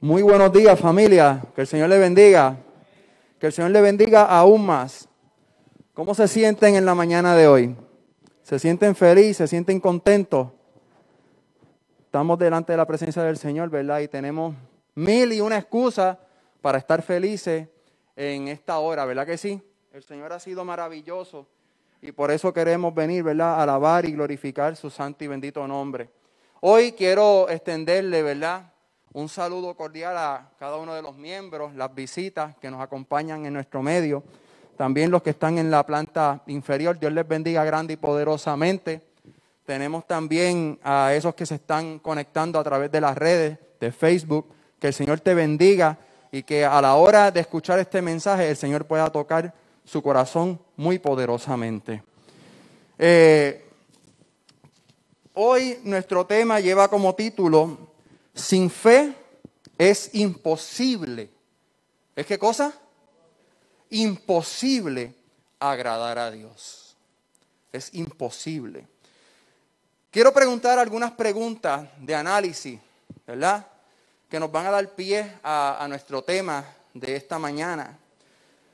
Muy buenos días familia, que el Señor le bendiga, que el Señor le bendiga aún más. ¿Cómo se sienten en la mañana de hoy? ¿Se sienten felices? ¿Se sienten contentos? Estamos delante de la presencia del Señor, ¿verdad? Y tenemos mil y una excusas para estar felices en esta hora, ¿verdad que sí? El Señor ha sido maravilloso y por eso queremos venir, ¿verdad? A alabar y glorificar su santo y bendito nombre. Hoy quiero extenderle, ¿verdad? Un saludo cordial a cada uno de los miembros, las visitas que nos acompañan en nuestro medio, también los que están en la planta inferior. Dios les bendiga grande y poderosamente. Tenemos también a esos que se están conectando a través de las redes de Facebook. Que el Señor te bendiga y que a la hora de escuchar este mensaje el Señor pueda tocar su corazón muy poderosamente. Eh, hoy nuestro tema lleva como título, sin fe es imposible. ¿Es qué cosa? Imposible agradar a Dios. Es imposible. Quiero preguntar algunas preguntas de análisis, ¿verdad? Que nos van a dar pie a, a nuestro tema de esta mañana.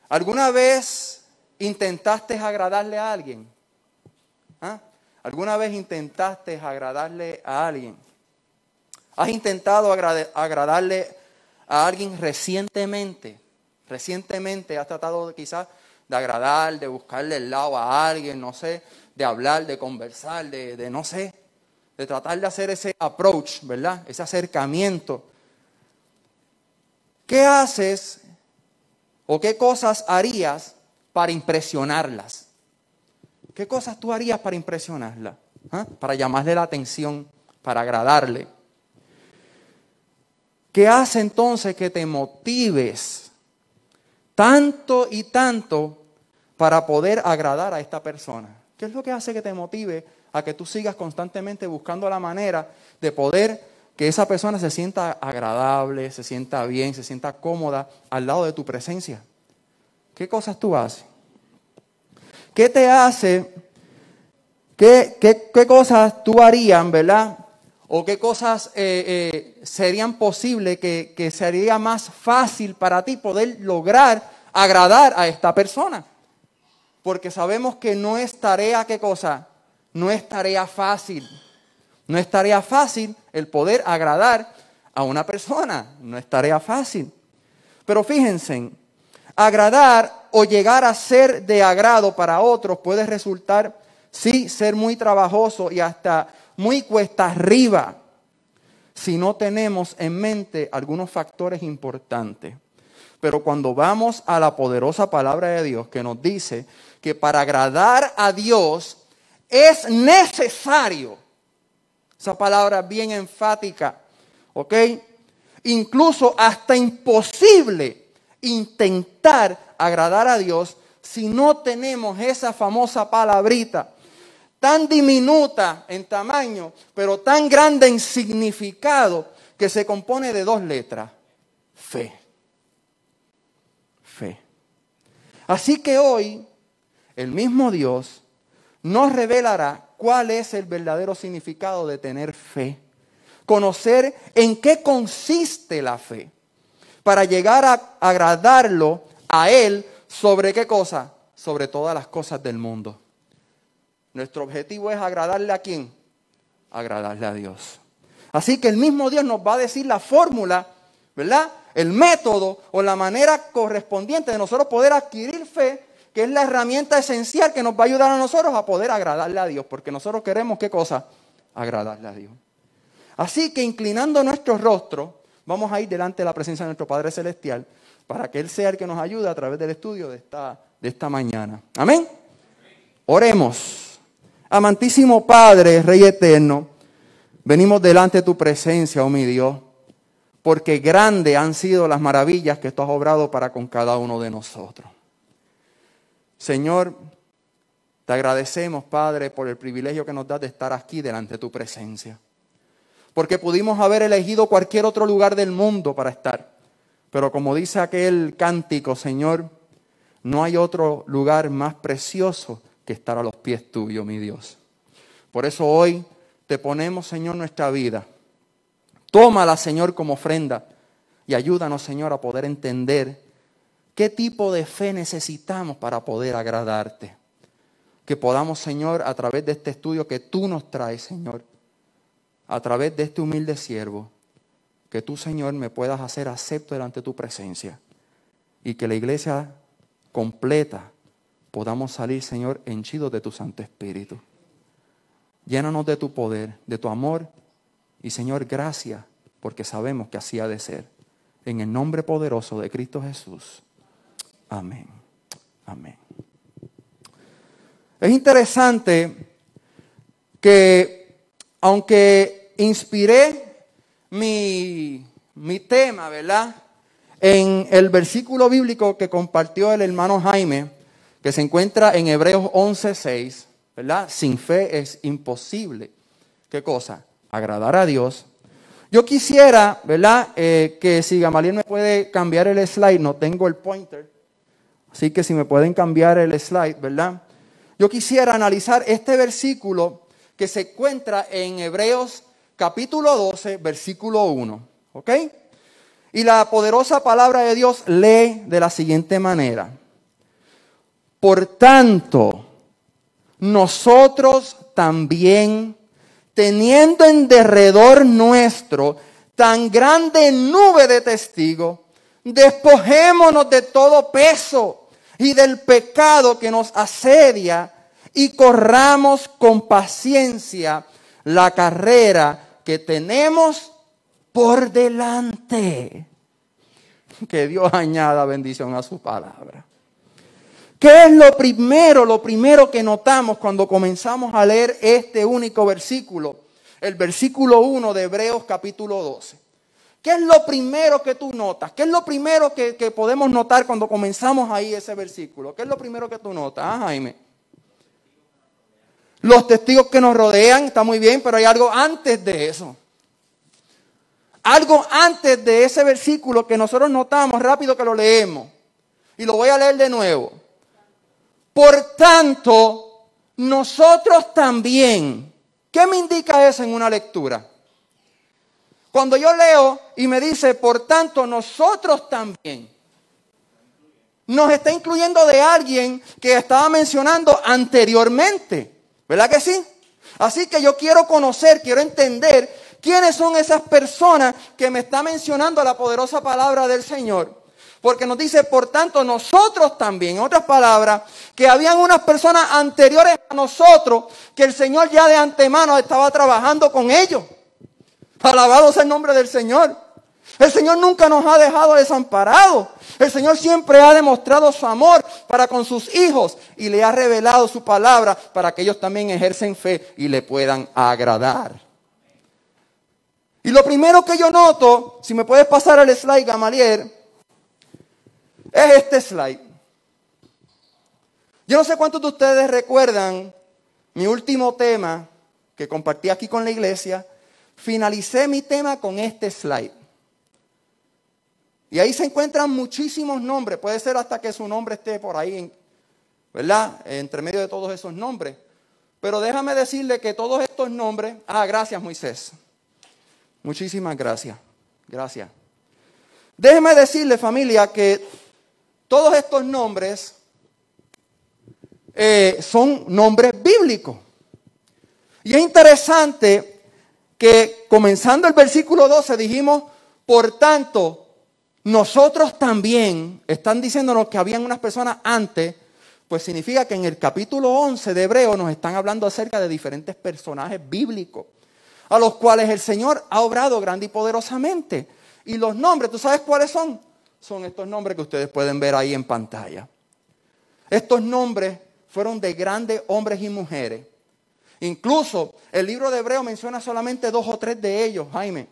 ¿Alguna vez intentaste agradarle a alguien? ¿Ah? ¿Alguna vez intentaste agradarle a alguien? ¿Has intentado agradarle a alguien recientemente? Recientemente has tratado quizás de agradar, de buscarle el lado a alguien, no sé, de hablar, de conversar, de, no sé, de tratar de hacer ese approach, ¿verdad? Ese acercamiento. ¿Qué haces ¿O qué cosas harías para impresionarlas? ¿Qué cosas tú harías para impresionarla? ¿Ah? Para llamarle la atención, para agradarle. ¿Qué hace entonces que te motives tanto y tanto para poder agradar a esta persona? ¿Qué es lo que hace que te motive a que tú sigas constantemente buscando la manera de poder que esa persona se sienta agradable, se sienta bien, se sienta cómoda al lado de tu presencia. ¿Qué cosas tú haces? ¿Qué te hace? ¿Qué, qué, cosas tú harían, verdad? ¿O qué cosas eh, eh, serían posibles que, que sería más fácil para ti poder lograr agradar a esta persona? Porque sabemos que no es tarea, ¿qué cosa? No es tarea fácil. No es tarea fácil el poder agradar a una persona, no es tarea fácil. Pero fíjense, agradar o llegar a ser de agrado para otros puede resultar, sí, ser muy trabajoso y hasta muy cuesta arriba si no tenemos en mente algunos factores importantes. Pero cuando vamos a la poderosa palabra de Dios que nos dice que para agradar a Dios es necesario esa palabra bien enfática. ¿Ok? Incluso hasta imposible intentar agradar a Dios si no tenemos esa famosa palabrita tan diminuta en tamaño, pero tan grande en significado, que se compone de dos letras. Fe. Fe. Así que hoy el mismo Dios nos revelará cuál es el verdadero significado de tener fe. Conocer en qué consiste la fe. Para llegar a agradarlo a Él sobre qué cosa? Sobre todas las cosas del mundo. Nuestro objetivo es agradarle a quién? Agradarle a Dios. Así que el mismo Dios nos va a decir la fórmula, ¿verdad? El método o la manera correspondiente de nosotros poder adquirir fe que es la herramienta esencial que nos va a ayudar a nosotros a poder agradarle a Dios, porque nosotros queremos qué cosa? Agradarle a Dios. Así que inclinando nuestro rostro, vamos a ir delante de la presencia de nuestro Padre Celestial para que Él sea el que nos ayude a través del estudio de esta, de esta mañana. Amén. Oremos. Amantísimo Padre, Rey eterno, venimos delante de tu presencia, oh mi Dios, porque grandes han sido las maravillas que tú has obrado para con cada uno de nosotros. Señor, te agradecemos, Padre, por el privilegio que nos das de estar aquí delante de tu presencia. Porque pudimos haber elegido cualquier otro lugar del mundo para estar. Pero como dice aquel cántico, Señor, no hay otro lugar más precioso que estar a los pies tuyos, mi Dios. Por eso hoy te ponemos, Señor, nuestra vida. Tómala, Señor, como ofrenda. Y ayúdanos, Señor, a poder entender qué tipo de fe necesitamos para poder agradarte. Que podamos, Señor, a través de este estudio que tú nos traes, Señor, a través de este humilde siervo, que tú, Señor, me puedas hacer acepto delante de tu presencia. Y que la iglesia completa podamos salir, Señor, henchidos de tu Santo Espíritu. Llénanos de tu poder, de tu amor. Y, Señor, gracias, porque sabemos que así ha de ser. En el nombre poderoso de Cristo Jesús. Amén. Amén. Es interesante que, aunque inspiré mi, mi tema, ¿verdad? En el versículo bíblico que compartió el hermano Jaime, que se encuentra en Hebreos 11:6, ¿verdad? Sin fe es imposible. ¿Qué cosa? Agradar a Dios. Yo quisiera, ¿verdad? Eh, que si Gamaliel me puede cambiar el slide, no tengo el pointer. Así que si me pueden cambiar el slide, ¿verdad? Yo quisiera analizar este versículo que se encuentra en Hebreos capítulo 12, versículo 1. ¿Ok? Y la poderosa palabra de Dios lee de la siguiente manera. Por tanto, nosotros también, teniendo en derredor nuestro tan grande nube de testigos, despojémonos de todo peso y del pecado que nos asedia y corramos con paciencia la carrera que tenemos por delante. Que Dios añada bendición a su palabra. ¿Qué es lo primero, lo primero que notamos cuando comenzamos a leer este único versículo? El versículo 1 de Hebreos capítulo 12. ¿Qué es lo primero que tú notas? ¿Qué es lo primero que, podemos notar cuando comenzamos ahí ese versículo? ¿Qué es lo primero que tú notas, ah, Jaime? Los testigos que nos rodean, está muy bien, pero hay algo antes de eso. Algo antes de ese versículo que nosotros notamos, rápido que lo leemos. Y lo voy a leer de nuevo. Por tanto, nosotros también. ¿Qué me indica eso en una lectura? Cuando yo leo y me dice, por tanto, nosotros también. Nos está incluyendo de alguien que estaba mencionando anteriormente. ¿Verdad que sí? Así que yo quiero conocer, quiero entender quiénes son esas personas que me está mencionando la poderosa palabra del Señor. Porque nos dice, por tanto, nosotros también, en otras palabras, que habían unas personas anteriores a nosotros que el Señor ya de antemano estaba trabajando con ellos. Alabado sea el nombre del Señor. El Señor nunca nos ha dejado desamparados. El Señor siempre ha demostrado su amor para con sus hijos y le ha revelado su palabra para que ellos también ejercen fe y le puedan agradar. Y lo primero que yo noto, si me puedes pasar al slide, Gamaliel, es este slide. Yo no sé cuántos de ustedes recuerdan mi último tema que compartí aquí con la iglesia. Finalicé mi tema con este slide. Y ahí se encuentran muchísimos nombres. Puede ser hasta que su nombre esté por ahí, ¿verdad? Entre medio de todos esos nombres. Pero déjame decirle que todos estos nombres. Ah, gracias, Moisés. Muchísimas gracias. Gracias. Déjeme decirle, familia, que todos estos nombres eh, son nombres bíblicos. Y es interesante que comenzando el versículo 12 dijimos, por tanto, nosotros también, están diciéndonos que habían unas personas antes, pues significa que en el capítulo 11 de Hebreo nos están hablando acerca de diferentes personajes bíblicos, a los cuales el Señor ha obrado grande y poderosamente. Y los nombres, ¿tú sabes cuáles son? Son estos nombres que ustedes pueden ver ahí en pantalla. Estos nombres fueron de grandes hombres y mujeres. Incluso el libro de Hebreo menciona solamente dos o tres de ellos, Jaime.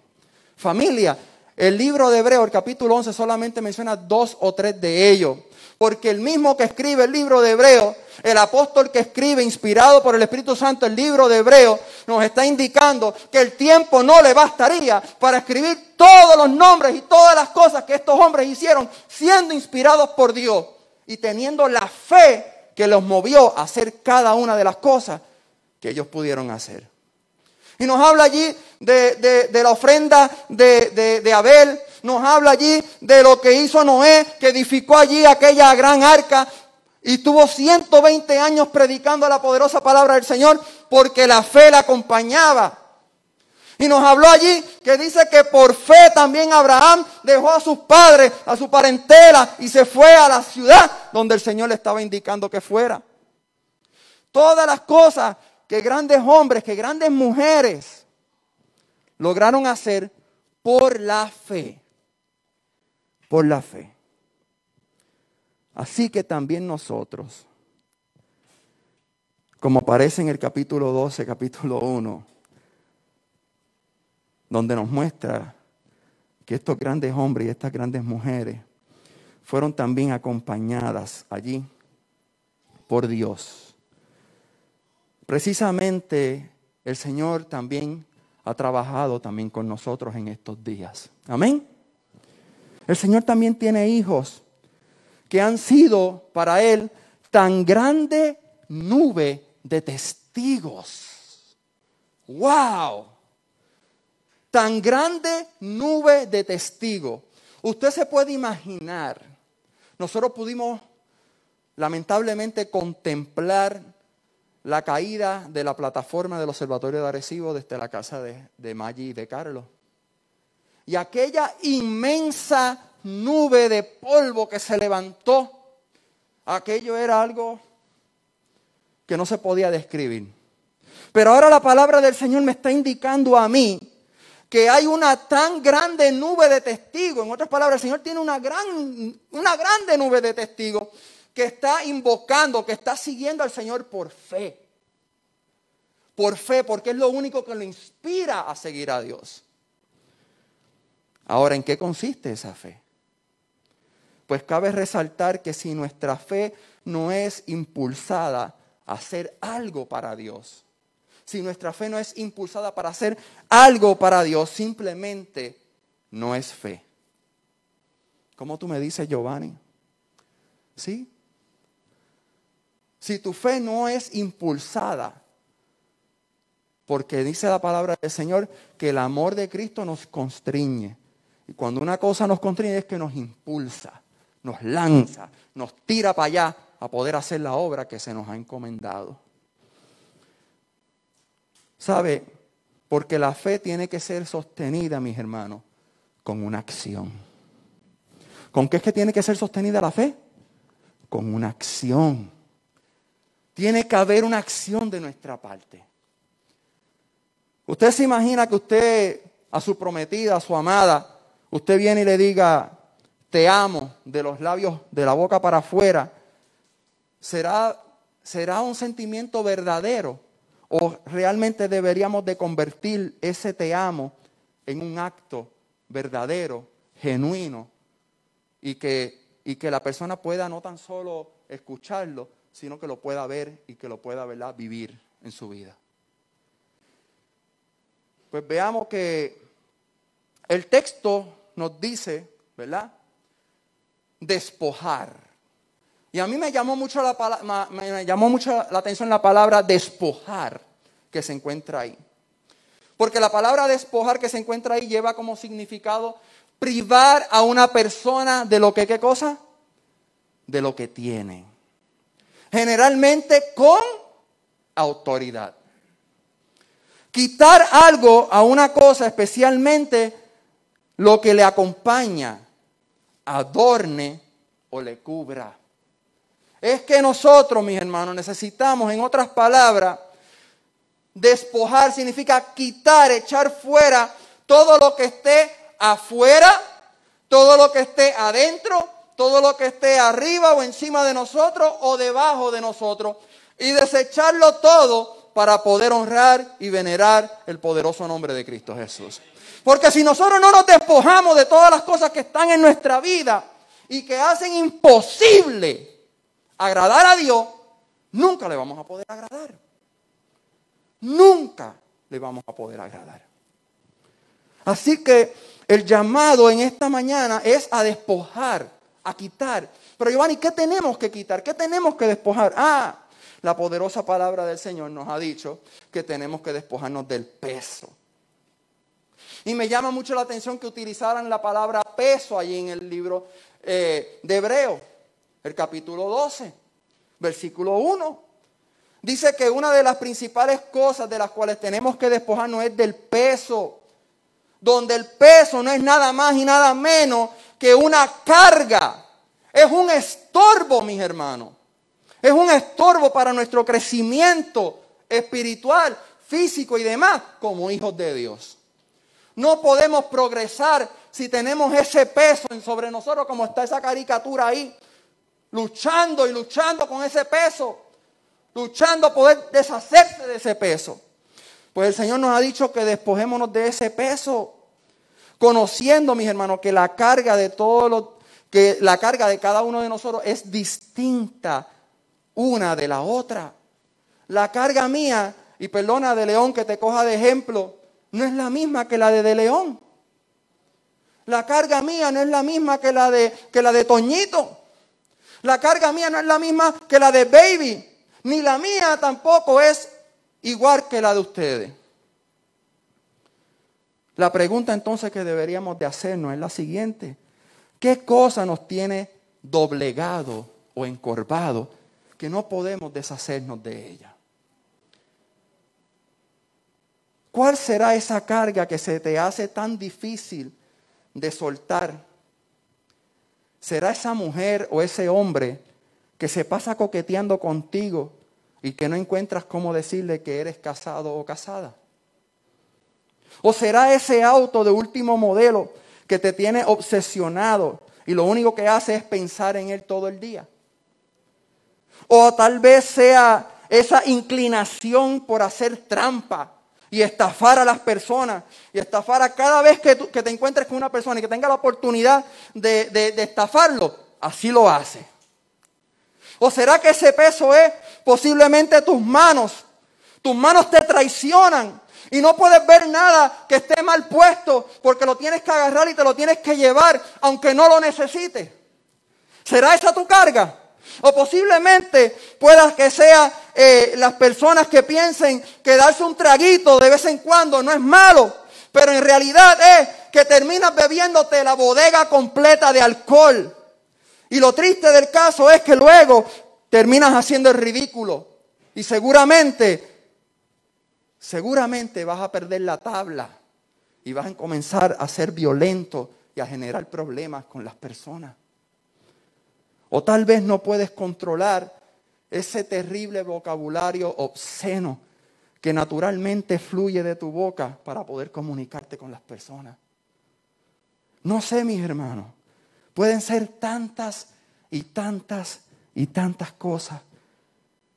Familia, el libro de Hebreo, el capítulo 11, solamente menciona dos o tres de ellos. Porque el mismo que escribe el libro de Hebreo, el apóstol que escribe, inspirado por el Espíritu Santo, el libro de Hebreo, nos está indicando que el tiempo no le bastaría para escribir todos los nombres y todas las cosas que estos hombres hicieron, siendo inspirados por Dios y teniendo la fe que los movió a hacer cada una de las cosas que ellos pudieron hacer. Y nos habla allí de, la ofrenda de, Abel, nos habla allí de lo que hizo Noé, que edificó allí aquella gran arca y tuvo 120 años predicando la poderosa palabra del Señor porque la fe la acompañaba. Y nos habló allí que dice que por fe también Abraham dejó a sus padres, a su parentela y se fue a la ciudad donde el Señor le estaba indicando que fuera. Todas las cosas que grandes hombres, que grandes mujeres lograron hacer por la fe. Por la fe. Así que también nosotros, como aparece en el capítulo 12, capítulo 1, donde nos muestra que estos grandes hombres y estas grandes mujeres fueron también acompañadas allí por Dios. Precisamente el Señor también ha trabajado también con nosotros en estos días. Amén. El Señor también tiene hijos que han sido para Él tan grande nube de testigos. ¡Wow! Tan grande nube de testigos. Usted se puede imaginar, nosotros pudimos lamentablemente contemplar la caída de la plataforma del Observatorio de Arecibo desde la casa de, de Maggi y de Carlos. Y aquella inmensa nube de polvo que se levantó, aquello era algo que no se podía describir. Pero ahora la palabra del Señor me está indicando a mí que hay una tan grande nube de testigos. En otras palabras, el Señor tiene una, gran, una grande nube de testigos que está invocando, que está siguiendo al Señor por fe. Por fe, porque es lo único que lo inspira a seguir a Dios. Ahora, ¿en qué consiste esa fe? Pues cabe resaltar que si nuestra fe no es impulsada a hacer algo para Dios, si nuestra fe no es impulsada para hacer algo para Dios, simplemente no es fe. ¿Cómo tú me dices, Giovanni? ¿Sí? Si tu fe no es impulsada, porque dice la palabra del Señor que el amor de Cristo nos constriñe. Cuando una cosa nos constriñe es que nos impulsa nos lanza, nos tira para allá a poder hacer la obra que se nos ha encomendado. ¿Sabe? Porque la fe tiene que ser sostenida, mis hermanos, con una acción. ¿Con qué es que tiene que ser sostenida la fe? Con una acción. Tiene que haber una acción de nuestra parte. Usted se imagina que usted a su prometida, a su amada, usted viene y le diga, te amo de los labios, de la boca para afuera, será, será un sentimiento verdadero o realmente deberíamos de convertir ese te amo en un acto verdadero, genuino y que, y que la persona pueda no tan solo escucharlo, sino que lo pueda ver y que lo pueda vivir en su vida. Pues veamos que el texto nos dice, ¿verdad? despojar. Y a mí me llamó mucho la, me llamó mucho la atención la palabra despojar que se encuentra ahí. Porque la palabra despojar que se encuentra ahí lleva como significado privar a una persona de lo que, ¿qué cosa? De lo que tiene. Generalmente con autoridad. Quitar algo a una cosa, especialmente lo que le acompaña, adorne o le cubra. Es que nosotros, mis hermanos, necesitamos, en otras palabras, despojar significa quitar, echar fuera todo lo que esté afuera, todo lo que esté adentro, todo lo que esté arriba o encima de nosotros o debajo de nosotros y desecharlo todo para poder honrar y venerar el poderoso nombre de Cristo Jesús. Porque si nosotros no nos despojamos de todas las cosas que están en nuestra vida y que hacen imposible agradar a Dios, nunca le vamos a poder agradar. Nunca le vamos a poder agradar. Así que el llamado en esta mañana es a despojar, a quitar. Pero Giovanni, ¿qué tenemos que quitar? ¿Qué tenemos que despojar? Ah, la poderosa palabra del Señor nos ha dicho que tenemos que despojarnos del peso Y me llama mucho la atención que utilizaran la palabra peso allí en el libro eh, de Hebreo, el capítulo 12, versículo 1. Dice que una de las principales cosas de las cuales tenemos que despojarnos es del peso, donde el peso no es nada más y nada menos que una carga, es un estorbo, mis hermanos, es un estorbo para nuestro crecimiento espiritual, físico y demás como hijos de Dios. No podemos progresar si tenemos ese peso sobre nosotros como está esa caricatura ahí, luchando y luchando con ese peso luchando a poder deshacerse de ese peso. Pues el Señor nos ha dicho que despojémonos de ese peso, conociendo, mis hermanos, que la carga de todos los, que la carga de cada uno de nosotros es distinta una de la otra. La carga mía, y perdona de león que te coja de ejemplo, no es la misma que la de, de león. La carga mía no es la misma que la de que la de Toñito. La carga mía no es la misma que la de Baby ni la mía tampoco es igual que la de ustedes. La pregunta entonces que deberíamos de hacernos es la siguiente. ¿Qué cosa nos tiene doblegado o encorvado que no podemos deshacernos de ella? ¿Cuál será esa carga que se te hace tan difícil de soltar? ¿Será esa mujer o ese hombre que se pasa coqueteando contigo y que no encuentras cómo decirle que eres casado o casada? ¿O será ese auto de último modelo que te tiene obsesionado y lo único que hace es pensar en él todo el día? ¿O tal vez sea esa inclinación por hacer trampa y estafar a las personas y estafar a cada vez que, te encuentres con una persona y que tenga la oportunidad de, de estafarlo? Así lo hace. ¿O será que ese peso es posiblemente tus manos? Tus manos te traicionan y no puedes ver nada que esté mal puesto porque lo tienes que agarrar y te lo tienes que llevar aunque no lo necesites. ¿Será esa tu carga? O posiblemente pueda que sea eh, las personas que piensen que darse un traguito de vez en cuando no es malo, pero en realidad es que terminas bebiéndote la bodega completa de alcohol. Y lo triste del caso es que luego terminas haciendo el ridículo. Y seguramente, seguramente vas a perder la tabla y vas a comenzar a ser violento y a generar problemas con las personas. O tal vez no puedes controlar ese terrible vocabulario obsceno que naturalmente fluye de tu boca para poder comunicarte con las personas. No sé, mis hermanos. Pueden ser tantas y tantas y tantas cosas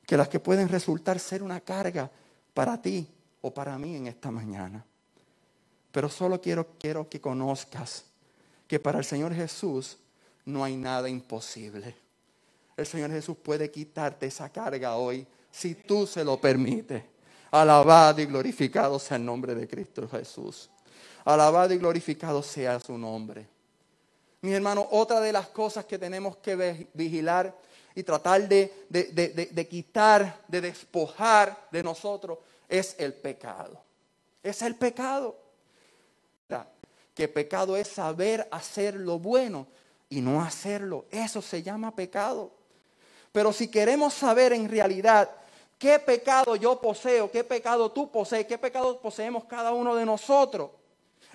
que las que pueden resultar ser una carga para ti o para mí en esta mañana. Pero solo quiero, quiero que conozcas que para el Señor Jesús no hay nada imposible. El Señor Jesús puede quitarte esa carga hoy si tú se lo permites. Alabado y glorificado sea el nombre de Cristo Jesús. Alabado y glorificado sea su nombre. Mis hermanos, otra de las cosas que tenemos que vigilar y tratar de, de, quitar, de despojar de nosotros es el pecado. Es el pecado. Que pecado es saber hacer lo bueno y no hacerlo. Eso se llama pecado. Pero si queremos saber en realidad qué pecado yo poseo, qué pecado tú posees, qué pecado poseemos cada uno de nosotros,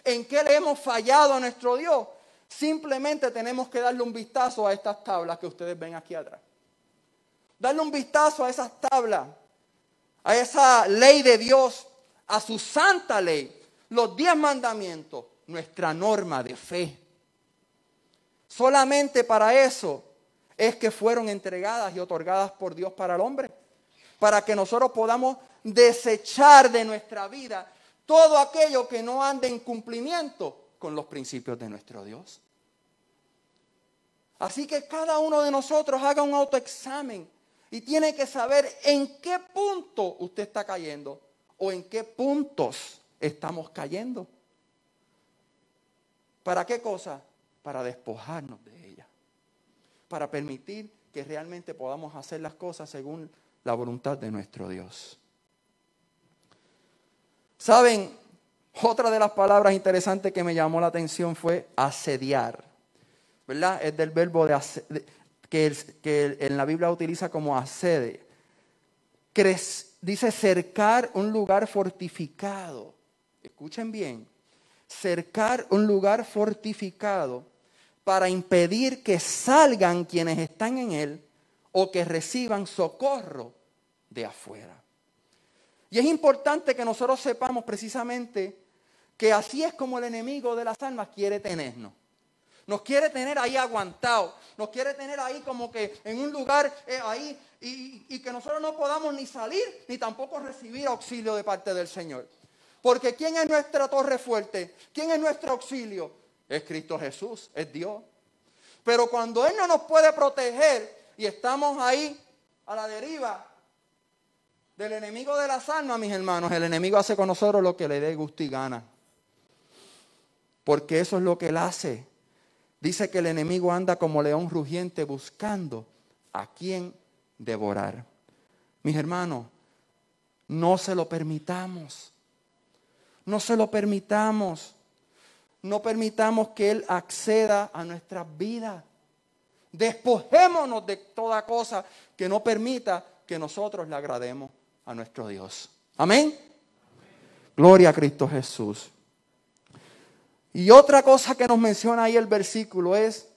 en qué le hemos fallado a nuestro Dios, Simplemente tenemos que darle un vistazo a estas tablas que ustedes ven aquí atrás. Darle un vistazo a esas tablas, a esa ley de Dios, a su santa ley, los diez mandamientos, nuestra norma de fe. Solamente para eso es que fueron entregadas y otorgadas por Dios para el hombre, para que nosotros podamos desechar de nuestra vida todo aquello que no ande en cumplimiento con los principios de nuestro Dios. Así que cada uno de nosotros haga un autoexamen y tiene que saber en qué punto usted está cayendo o en qué puntos estamos cayendo. ¿Para qué cosa? Para despojarnos de ella. Para permitir que realmente podamos hacer las cosas según la voluntad de nuestro Dios. Saben, Otra de las palabras interesantes que me llamó la atención fue asediar. ¿Verdad? Es del verbo que, en la Biblia utiliza como asede. dice cercar un lugar fortificado. Escuchen bien. Cercar un lugar fortificado para impedir que salgan quienes están en él o que reciban socorro de afuera. Y es importante que nosotros sepamos precisamente que así es como el enemigo de las almas quiere tenernos. Nos quiere tener ahí aguantado, nos quiere tener ahí como que en un lugar eh, ahí y, y que nosotros no podamos ni salir ni tampoco recibir auxilio de parte del Señor. Porque ¿quién es nuestra torre fuerte? ¿Quién es nuestro auxilio? Es Cristo Jesús, es Dios. Pero cuando Él no nos puede proteger y estamos ahí a la deriva, del enemigo de las almas, mis hermanos, el enemigo hace con nosotros lo que le dé gusto y gana. Porque eso es lo que él hace. Dice que el enemigo anda como león rugiente buscando a quien devorar. Mis hermanos, no se lo permitamos. No se lo permitamos. No permitamos que Él acceda a nuestras vidas. Despojémonos de toda cosa que no permita que nosotros le agrademos a nuestro Dios. Amén. Gloria a Cristo Jesús. Y otra cosa que nos menciona ahí el versículo es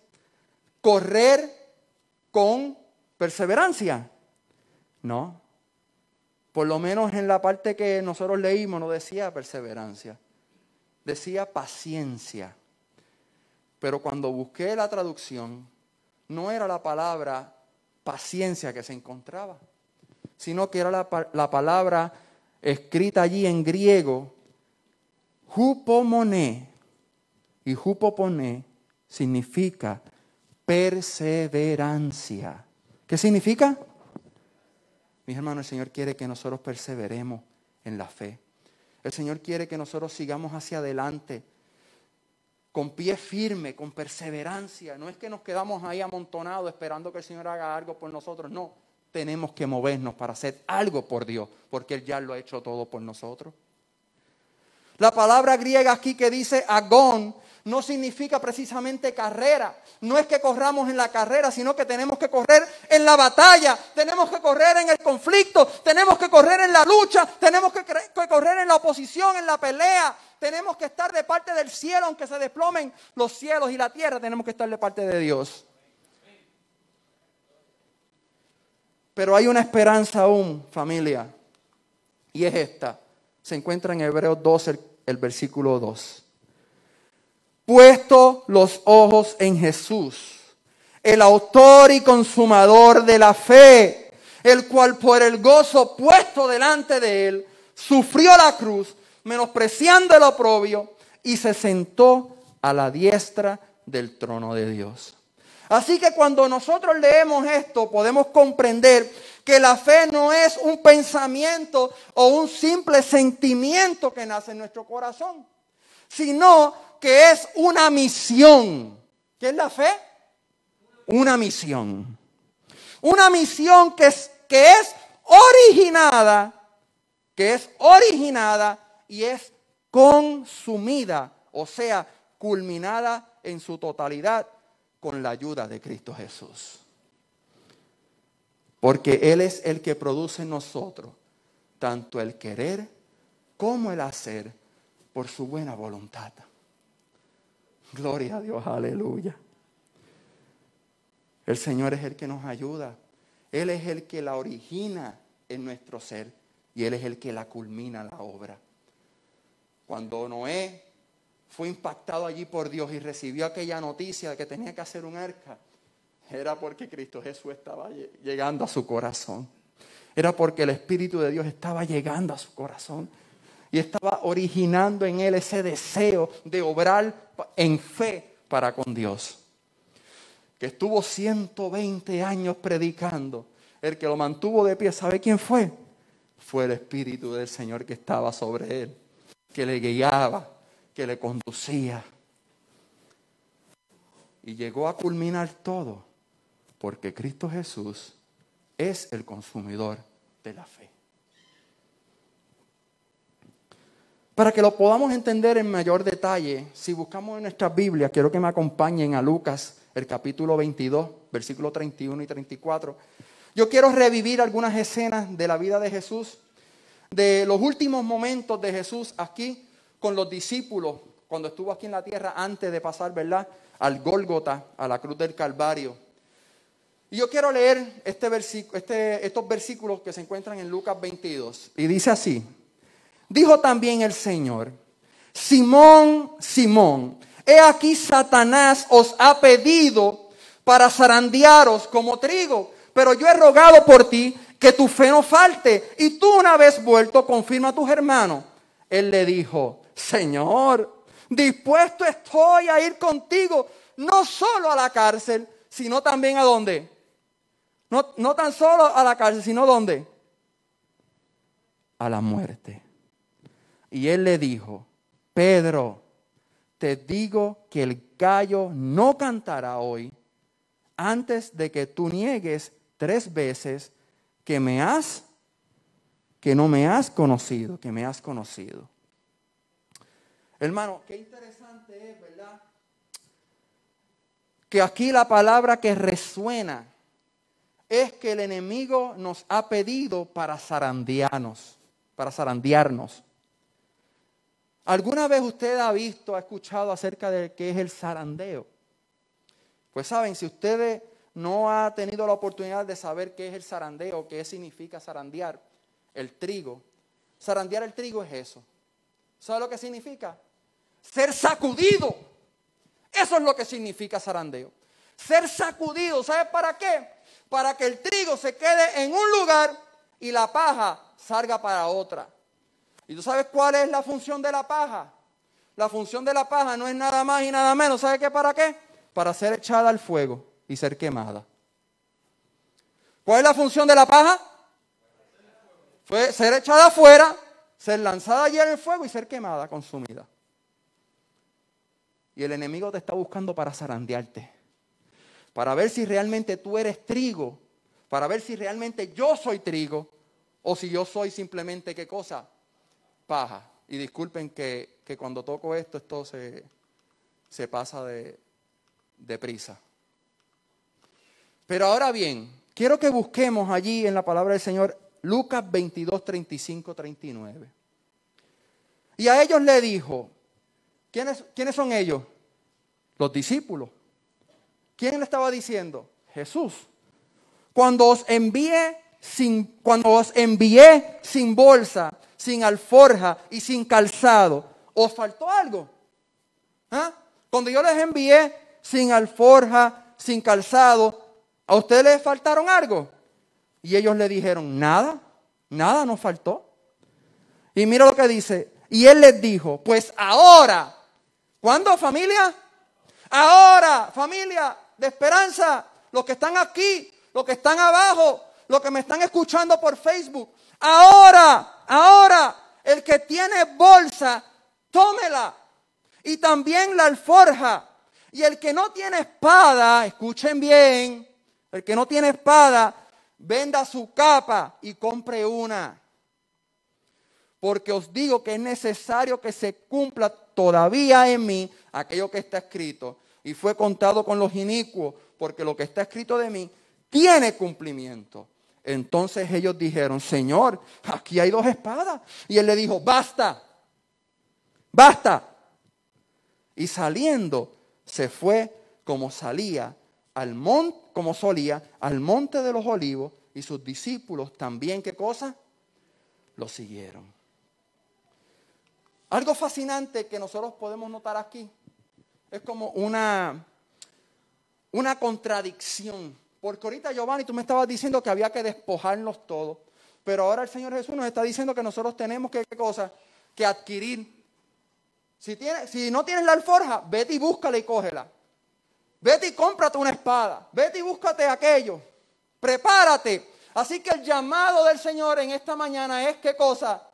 correr con perseverancia. No. Por lo menos en la parte que nosotros leímos no decía perseverancia. Decía paciencia. Pero cuando busqué la traducción, no era la palabra paciencia que se encontraba sino que era la, palabra escrita allí en griego, hupomone. Y hupopone significa perseverancia. ¿Qué significa? Mis hermanos, el Señor quiere que nosotros perseveremos en la fe. El Señor quiere que nosotros sigamos hacia adelante con pie firme, con perseverancia. No es que nos quedamos ahí amontonados esperando que el Señor haga algo por nosotros, no tenemos que movernos para hacer algo por Dios, porque Él ya lo ha hecho todo por nosotros. La palabra griega aquí que dice agón no significa precisamente carrera. No es que corramos en la carrera, sino que tenemos que correr en la batalla, tenemos que correr en el conflicto, tenemos que correr en la lucha, tenemos que, correr en la oposición, en la pelea. Tenemos que estar de parte del cielo, aunque se desplomen los cielos y la tierra, tenemos que estar de parte de Dios. Pero hay una esperanza aún, familia, y es esta. Se encuentra en Hebreos 12, el, versículo 2. Puesto los ojos en Jesús, el autor y consumador de la fe, el cual por el gozo puesto delante de él, sufrió la cruz, menospreciando el oprobio, y se sentó a la diestra del trono de Dios. Así que cuando nosotros leemos esto podemos comprender que la fe no es un pensamiento o un simple sentimiento que nace en nuestro corazón, sino que es una misión. ¿Qué es la fe? Una misión. Una misión que es, que es originada, que es originada y es consumida, o sea, culminada en su totalidad con la ayuda de Cristo Jesús. Porque Él es el que produce en nosotros tanto el querer como el hacer por su buena voluntad. Gloria a Dios, aleluya. El Señor es el que nos ayuda. Él es el que la origina en nuestro ser y Él es el que la culmina la obra. Cuando Noé fue impactado allí por Dios y recibió aquella noticia de que tenía que hacer un arca, era porque Cristo Jesús estaba llegando a su corazón. Era porque el Espíritu de Dios estaba llegando a su corazón y estaba originando en él ese deseo de obrar en fe para con Dios. Que estuvo 120 años predicando. El que lo mantuvo de pie, ¿sabe quién fue? Fue el Espíritu del Señor que estaba sobre él, que le guiaba, que le conducía. Y llegó a culminar todo porque Cristo Jesús es el consumidor de la fe. Para que lo podamos entender en mayor detalle, si buscamos en nuestra Biblia, quiero que me acompañen a Lucas, el capítulo 22, versículo 31 y 34. Yo quiero revivir algunas escenas de la vida de Jesús, de los últimos momentos de Jesús aquí con los discípulos, cuando estuvo aquí en la tierra antes de pasar, ¿verdad? Al Gólgota, a la cruz del Calvario. Y yo quiero leer este este, estos versículos que se encuentran en Lucas 22. Y dice así, dijo también el Señor, Simón, Simón, he aquí Satanás os ha pedido para zarandearos como trigo, pero yo he rogado por ti que tu fe no falte, y tú una vez vuelto confirma a tus hermanos. Él le dijo, Señor, dispuesto estoy a ir contigo, no solo a la cárcel, sino también a dónde? No, tan solo a la cárcel, sino ¿dónde? A la muerte. Y él le dijo, Pedro, te digo que el gallo no cantará hoy antes de que tú niegues tres veces que me has, que no me has conocido, que me has conocido. Hermano, qué interesante es, ¿verdad? Que aquí la palabra que resuena es que el enemigo nos ha pedido para zarandearnos, para zarandearnos. ¿Alguna vez usted ha visto, ha escuchado acerca de qué es el zarandeo? Pues saben, si usted no ha tenido la oportunidad de saber qué es el zarandeo, qué significa zarandear el trigo, zarandear el trigo es eso. ¿Sabe lo que significa? Ser sacudido. Eso es lo que significa zarandeo. Ser sacudido. ¿Sabe para qué? para que el trigo se quede en un lugar y la paja salga para otra. ¿Y tú sabes cuál es la función de la paja? La función de la paja no es nada más y nada menos. ¿Sabes qué para qué? Para ser echada al fuego y ser quemada. ¿Cuál es la función de la paja? Fue ser echada afuera, ser lanzada allí en el fuego y ser quemada, consumida. Y el enemigo te está buscando para zarandearte para ver si realmente tú eres trigo, para ver si realmente yo soy trigo o si yo soy simplemente qué cosa, paja. Y disculpen que, cuando toco esto, esto se, se pasa de, de prisa. Pero ahora bien, quiero que busquemos allí en la palabra del Señor Lucas 22, 35, 39. Y a ellos le dijo, ¿quiénes, ¿quiénes son ellos? Los discípulos. ¿Quién le estaba diciendo? Jesús. Cuando os envié sin, cuando os envié sin bolsa, sin alforja y sin calzado, ¿os faltó algo? ¿Ah? Cuando yo les envié sin alforja, sin calzado, ¿a ustedes les faltaron algo? Y ellos le dijeron, nada, nada nos faltó. Y mira lo que dice, y él les dijo, pues ahora, ¿cuándo familia? Ahora, familia, de esperanza, los que están aquí, los que están abajo, los que me están escuchando por Facebook. Ahora, ahora, el que tiene bolsa, tómela. Y también la alforja. Y el que no tiene espada, escuchen bien, el que no tiene espada, venda su capa y compre una. Porque os digo que es necesario que se cumpla todavía en mí aquello que está escrito y fue contado con los inicuos, porque lo que está escrito de mí tiene cumplimiento. Entonces ellos dijeron, Señor, aquí hay dos espadas. Y él le dijo, basta, basta. Y saliendo, se fue como salía al monte, como solía, al monte de los olivos, y sus discípulos también, ¿qué cosa? Lo siguieron. Algo fascinante que nosotros podemos notar aquí es como una, una contradicción. Porque ahorita, Giovanni, tú me estabas diciendo que había que despojarnos todos. Pero ahora el Señor Jesús nos está diciendo que nosotros tenemos que, ¿qué cosa? Que adquirir. Si, si no tienes la alforja, vete y búscala y cógela. Vete y cómprate una espada. Vete y búscate aquello. Prepárate. Así que el llamado del Señor en esta mañana es ¿qué cosa?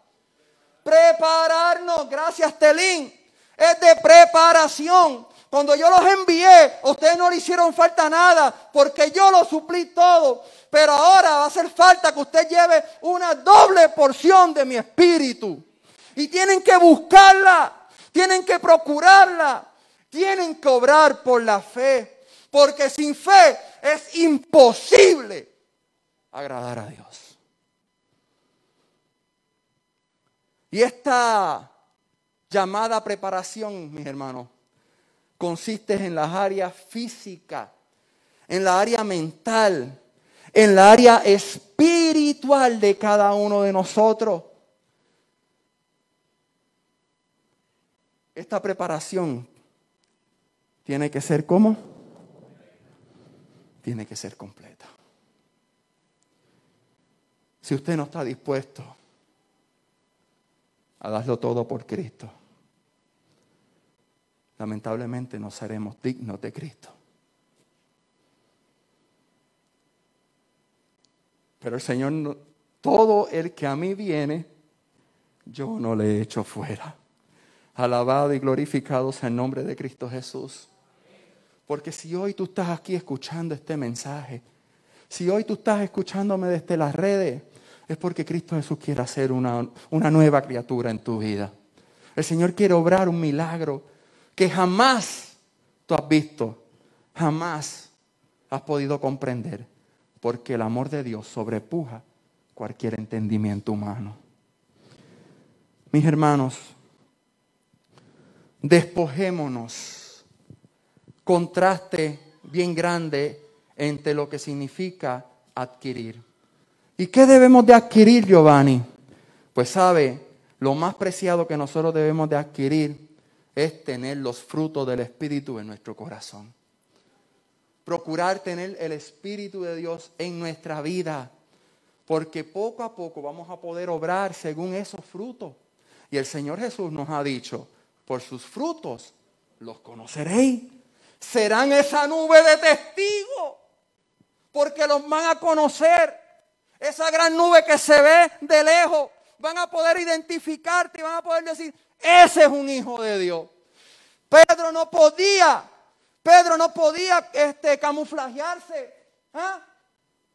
Prepararnos. Gracias, Telín. Es de preparación. Cuando yo los envié, ustedes no le hicieron falta nada, porque yo lo suplí todo. Pero ahora va a hacer falta que usted lleve una doble porción de mi espíritu. Y tienen que buscarla, tienen que procurarla, tienen que obrar por la fe, porque sin fe es imposible agradar a Dios. Y esta llamada preparación, mis hermanos, consiste en las áreas físicas, en la área mental, en la área espiritual de cada uno de nosotros. Esta preparación tiene que ser ¿cómo? Tiene que ser completa. Si usted no está dispuesto a darlo todo por Cristo, lamentablemente no seremos dignos de Cristo. Pero el Señor, todo el que a mí viene, yo no le echo fuera. Alabado y glorificado sea el nombre de Cristo Jesús. Porque si hoy tú estás aquí escuchando este mensaje, si hoy tú estás escuchándome desde las redes, es porque Cristo Jesús quiere hacer una, una nueva criatura en tu vida. El Señor quiere obrar un milagro que jamás tú has visto, jamás has podido comprender porque el amor de Dios sobrepuja cualquier entendimiento humano. Mis hermanos, despojémonos. Contraste bien grande entre lo que significa adquirir. ¿Y qué debemos de adquirir, Giovanni? Pues sabe, lo más preciado que nosotros debemos de adquirir es tener los frutos del Espíritu en nuestro corazón procurar tener el Espíritu de Dios en nuestra vida, porque poco a poco vamos a poder obrar según esos frutos. Y el Señor Jesús nos ha dicho, por sus frutos los conoceréis. Serán esa nube de testigos, porque los van a conocer. Esa gran nube que se ve de lejos, van a poder identificarte y van a poder decir, ese es un hijo de Dios. Pedro no podía Pedro no podía este, camuflajearse. ¿ah?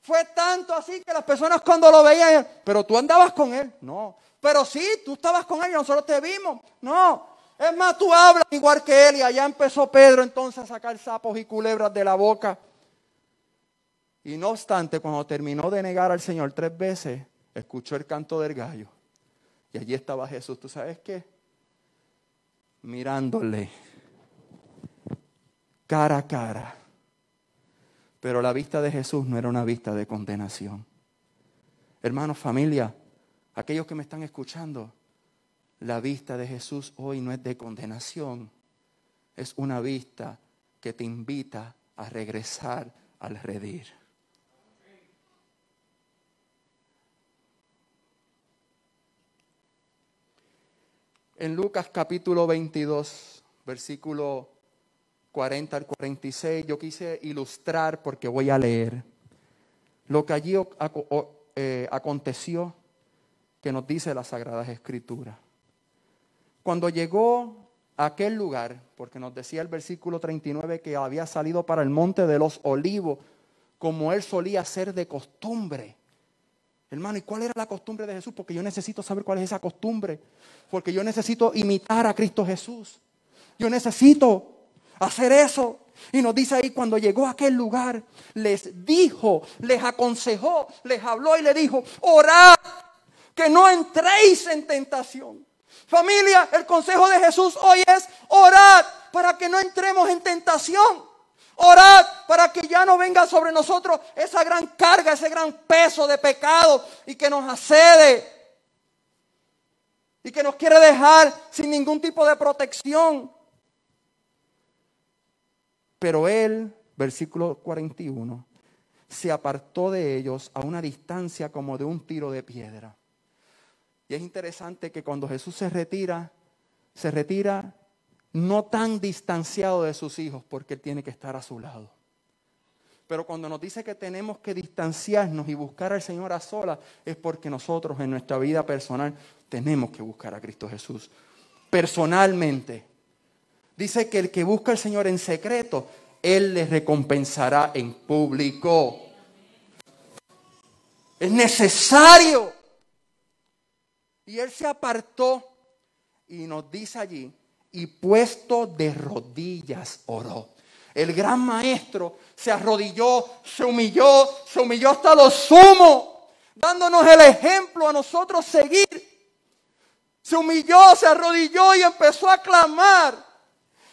Fue tanto así que las personas cuando lo veían, pero tú andabas con él. No, pero sí, tú estabas con él y nosotros te vimos. No, es más, tú hablas igual que él y allá empezó Pedro entonces a sacar sapos y culebras de la boca. Y no obstante, cuando terminó de negar al Señor tres veces, escuchó el canto del gallo. Y allí estaba Jesús, ¿tú sabes qué? Mirándole cara a cara. Pero la vista de Jesús no era una vista de condenación. Hermanos, familia, aquellos que me están escuchando, la vista de Jesús hoy no es de condenación, es una vista que te invita a regresar al redir. En Lucas capítulo 22, versículo 40 al 46, yo quise ilustrar porque voy a leer lo que allí eh, aconteció que nos dice las Sagradas Escrituras. Cuando llegó a aquel lugar, porque nos decía el versículo 39 que había salido para el monte de los olivos, como él solía hacer de costumbre. Hermano, ¿y cuál era la costumbre de Jesús? Porque yo necesito saber cuál es esa costumbre. Porque yo necesito imitar a Cristo Jesús. Yo necesito hacer eso. Y nos dice ahí, cuando llegó a aquel lugar, les dijo, les aconsejó, les habló y le dijo, orad, que no entréis en tentación. Familia, el consejo de Jesús hoy es orad para que no entremos en tentación. Orad para que ya no venga sobre nosotros esa gran carga, ese gran peso de pecado y que nos accede y que nos quiere dejar sin ningún tipo de protección. Pero él, versículo 41, se apartó de ellos a una distancia como de un tiro de piedra. Y es interesante que cuando Jesús se retira, se retira no tan distanciado de sus hijos, porque Él tiene que estar a su lado. Pero cuando nos dice que tenemos que distanciarnos y buscar al Señor a solas, es porque nosotros en nuestra vida personal tenemos que buscar a Cristo Jesús. Personalmente. Dice que el que busca al Señor en secreto, Él le recompensará en público. Es necesario. Y Él se apartó Y nos dice allí, y puesto de rodillas oró. El gran maestro se arrodilló, se humilló, se humilló hasta lo sumo, dándonos el ejemplo a nosotros seguir. Se humilló, se arrodilló y empezó a clamar.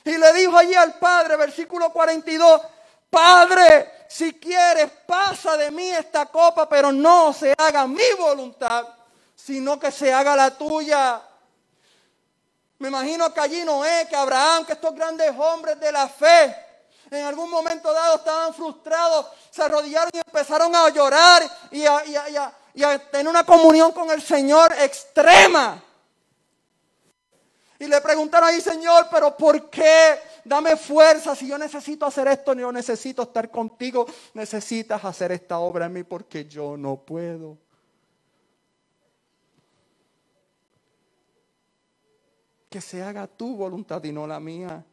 Y le dijo allí al Padre, versículo 42, Padre, si quieres, pasa de mí esta copa, pero no se haga mi voluntad, sino que se haga la tuya. Me imagino que allí Noé, que Abraham, que estos grandes hombres de la fe, en algún momento dado estaban frustrados, se arrodillaron y empezaron a llorar y a, tener una comunión con el Señor extrema. Y le preguntaron ahí, Señor, pero ¿por qué? Dame fuerza. Si yo necesito hacer esto, yo necesito estar contigo. Necesitas hacer esta obra en mí porque yo no puedo. Que se haga tu voluntad y no la mía.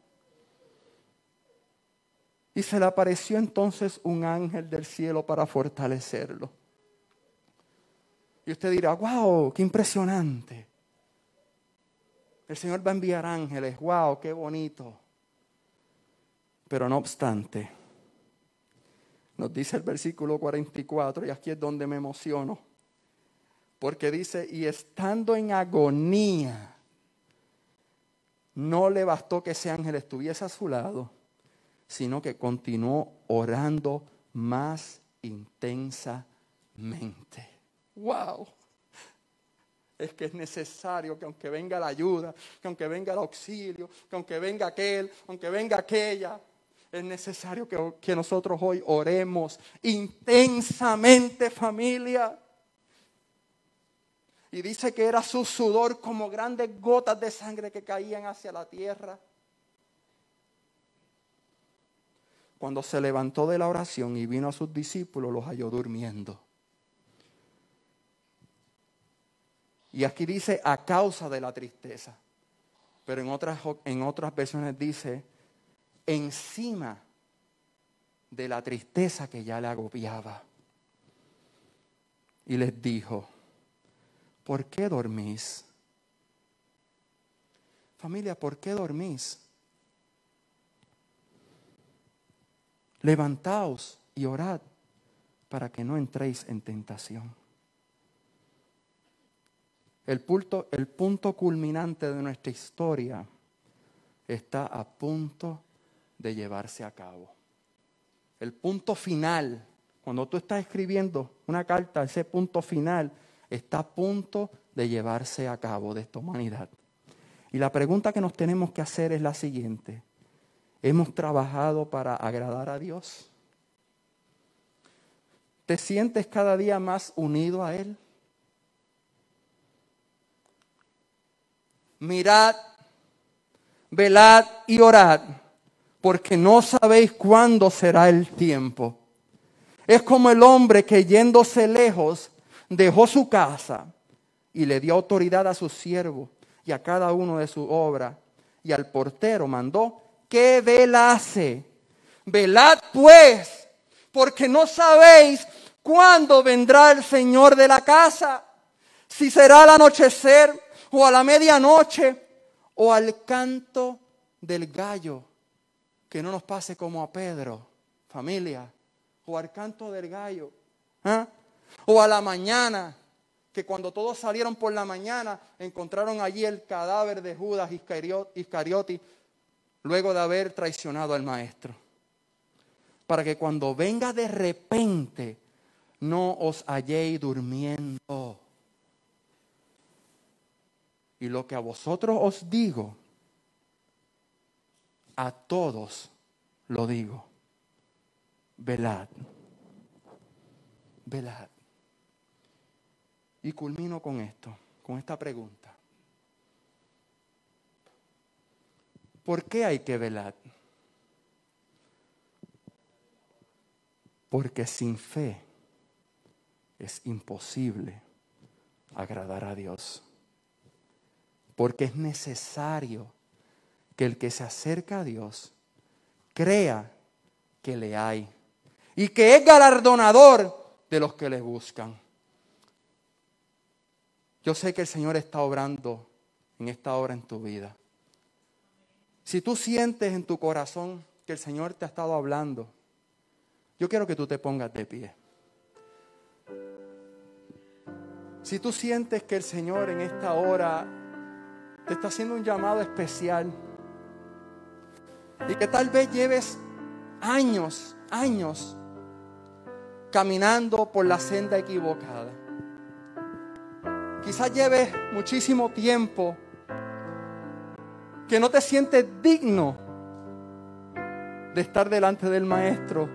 Y se le apareció entonces un ángel del cielo para fortalecerlo. Y usted dirá, wow, qué impresionante. El Señor va a enviar ángeles, wow, qué bonito. Pero no obstante, nos dice el versículo 44, y aquí es donde me emociono, porque dice, y estando en agonía, no le bastó que ese ángel estuviese a su lado, sino que continuó orando más intensamente. ¡Wow! Es que es necesario que aunque venga la ayuda, que aunque venga el auxilio, que aunque venga aquel, aunque venga aquella, es necesario que, que nosotros hoy oremos intensamente familia. Y dice que era su sudor como grandes gotas de sangre que caían hacia la tierra. Cuando se levantó de la oración y vino a sus discípulos, los halló durmiendo. Y aquí dice a causa de la tristeza. Pero en otras, en otras versiones dice encima de la tristeza que ya le agobiaba. Y les dijo, ¿por qué dormís? Familia, ¿por qué dormís? Levantaos y orad para que no entréis en tentación. El punto, el punto culminante de nuestra historia está a punto de llevarse a cabo. El punto final, cuando tú estás escribiendo una carta, ese punto final está a punto de llevarse a cabo de esta humanidad. Y la pregunta que nos tenemos que hacer es la siguiente. ¿Hemos trabajado para agradar a Dios? ¿Te sientes cada día más unido a Él? Mirad, velad y orad, porque no sabéis cuándo será el tiempo. Es como el hombre que yéndose lejos dejó su casa y le dio autoridad a su siervo y a cada uno de su obra y al portero mandó que velase. Velad pues, porque no sabéis cuándo vendrá el Señor de la casa, si será al anochecer o a la medianoche o al canto del gallo. Que no nos pase como a Pedro, familia, o al canto del gallo. ¿ah? O a la mañana, que cuando todos salieron por la mañana encontraron allí el cadáver de Judas Iscariote luego de haber traicionado al maestro. Para que cuando venga de repente no os halléis durmiendo. Y lo que a vosotros os digo, a todos lo digo. Velad. Velad. Y culmino con esto, con esta pregunta. ¿Por qué hay que velar? Porque sin fe es imposible agradar a Dios. Porque es necesario que el que se acerca a Dios crea que le hay y que es galardonador de los que le buscan. Yo sé que el Señor está obrando en esta hora en tu vida. Si tú sientes en tu corazón que el Señor te ha estado hablando, yo quiero que tú te pongas de pie. Si tú sientes que el Señor en esta hora te está haciendo un llamado especial y que tal vez lleves años, años caminando por la senda equivocada. Quizás lleves muchísimo tiempo que no te sientes digno de estar delante del maestro.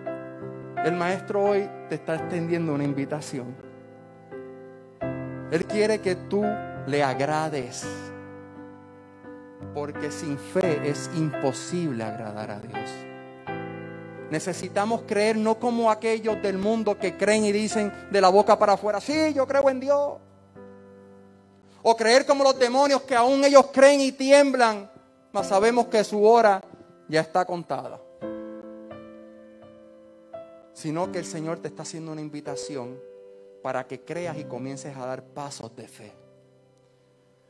El maestro hoy te está extendiendo una invitación. Él quiere que tú le agrades. Porque sin fe es imposible agradar a Dios. Necesitamos creer no como aquellos del mundo que creen y dicen de la boca para afuera, sí, yo creo en Dios. O creer como los demonios que aún ellos creen y tiemblan, mas sabemos que su hora ya está contada. Sino que el Señor te está haciendo una invitación para que creas y comiences a dar pasos de fe.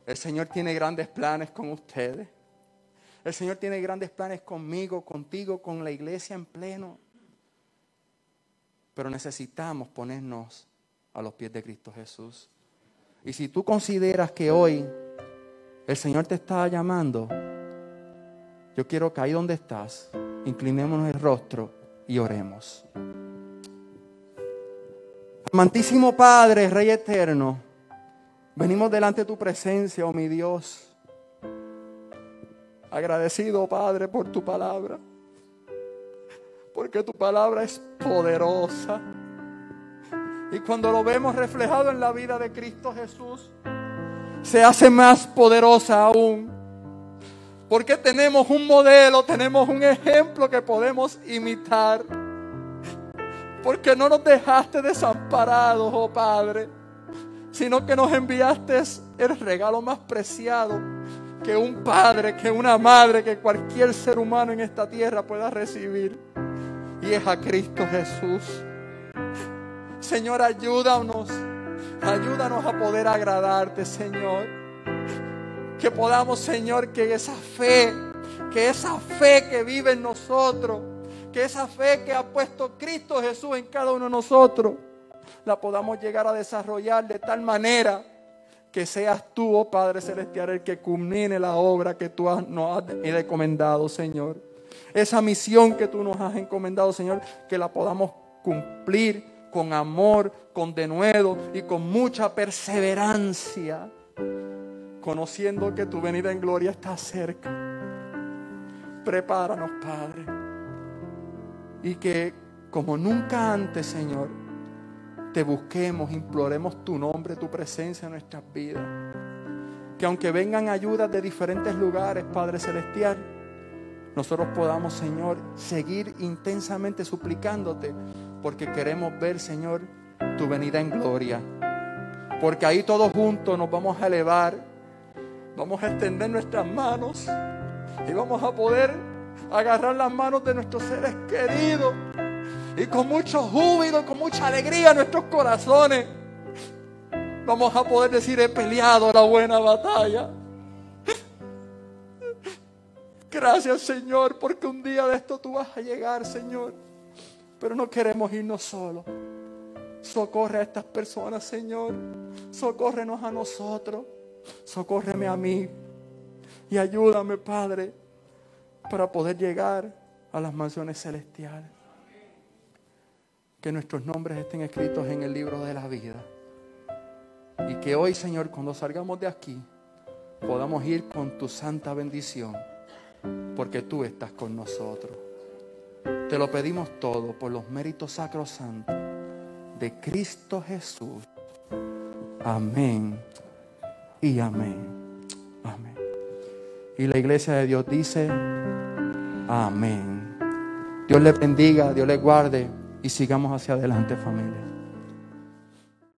El Señor tiene grandes planes con ustedes. El Señor tiene grandes planes conmigo, contigo, con la iglesia en pleno. Pero necesitamos ponernos a los pies de Cristo Jesús. Y si tú consideras que hoy el Señor te está llamando, yo quiero que ahí donde estás, inclinémonos el rostro y oremos. Amantísimo Padre, Rey eterno, venimos delante de tu presencia, oh mi Dios. Agradecido, Padre, por tu palabra. Porque tu palabra es poderosa. Y cuando lo vemos reflejado en la vida de Cristo Jesús, se hace más poderosa aún. Porque tenemos un modelo, tenemos un ejemplo que podemos imitar. Porque no nos dejaste desamparados, oh Padre, sino que nos enviaste el regalo más preciado que un padre, que una madre, que cualquier ser humano en esta tierra pueda recibir. Y es a Cristo Jesús. Señor, ayúdanos. Ayúdanos a poder agradarte, Señor. Que podamos, Señor, que esa fe, que esa fe que vive en nosotros, que esa fe que ha puesto Cristo Jesús en cada uno de nosotros, la podamos llegar a desarrollar de tal manera que seas tú, oh Padre Celestial, el que culmine la obra que tú nos has encomendado, Señor. Esa misión que tú nos has encomendado, Señor, que la podamos cumplir con amor, con denuedo y con mucha perseverancia, conociendo que tu venida en gloria está cerca. Prepáranos, Padre. Y que como nunca antes, Señor, te busquemos, imploremos tu nombre, tu presencia en nuestras vidas. Que aunque vengan ayudas de diferentes lugares, Padre Celestial, nosotros podamos, Señor, seguir intensamente suplicándote, porque queremos ver, Señor, tu venida en gloria. Porque ahí todos juntos nos vamos a elevar, vamos a extender nuestras manos y vamos a poder agarrar las manos de nuestros seres queridos y con mucho júbilo, con mucha alegría en nuestros corazones, vamos a poder decir, he peleado la buena batalla. Gracias Señor, porque un día de esto tú vas a llegar, Señor. Pero no queremos irnos solos. Socorre a estas personas, Señor. Socórrenos a nosotros. Socórreme a mí. Y ayúdame, Padre, para poder llegar a las mansiones celestiales que nuestros nombres estén escritos en el libro de la vida. Y que hoy, Señor, cuando salgamos de aquí, podamos ir con tu santa bendición, porque tú estás con nosotros. Te lo pedimos todo por los méritos sacrosantos de Cristo Jesús. Amén y amén. Amén. Y la iglesia de Dios dice, amén. Dios le bendiga, Dios le guarde y sigamos hacia adelante familia.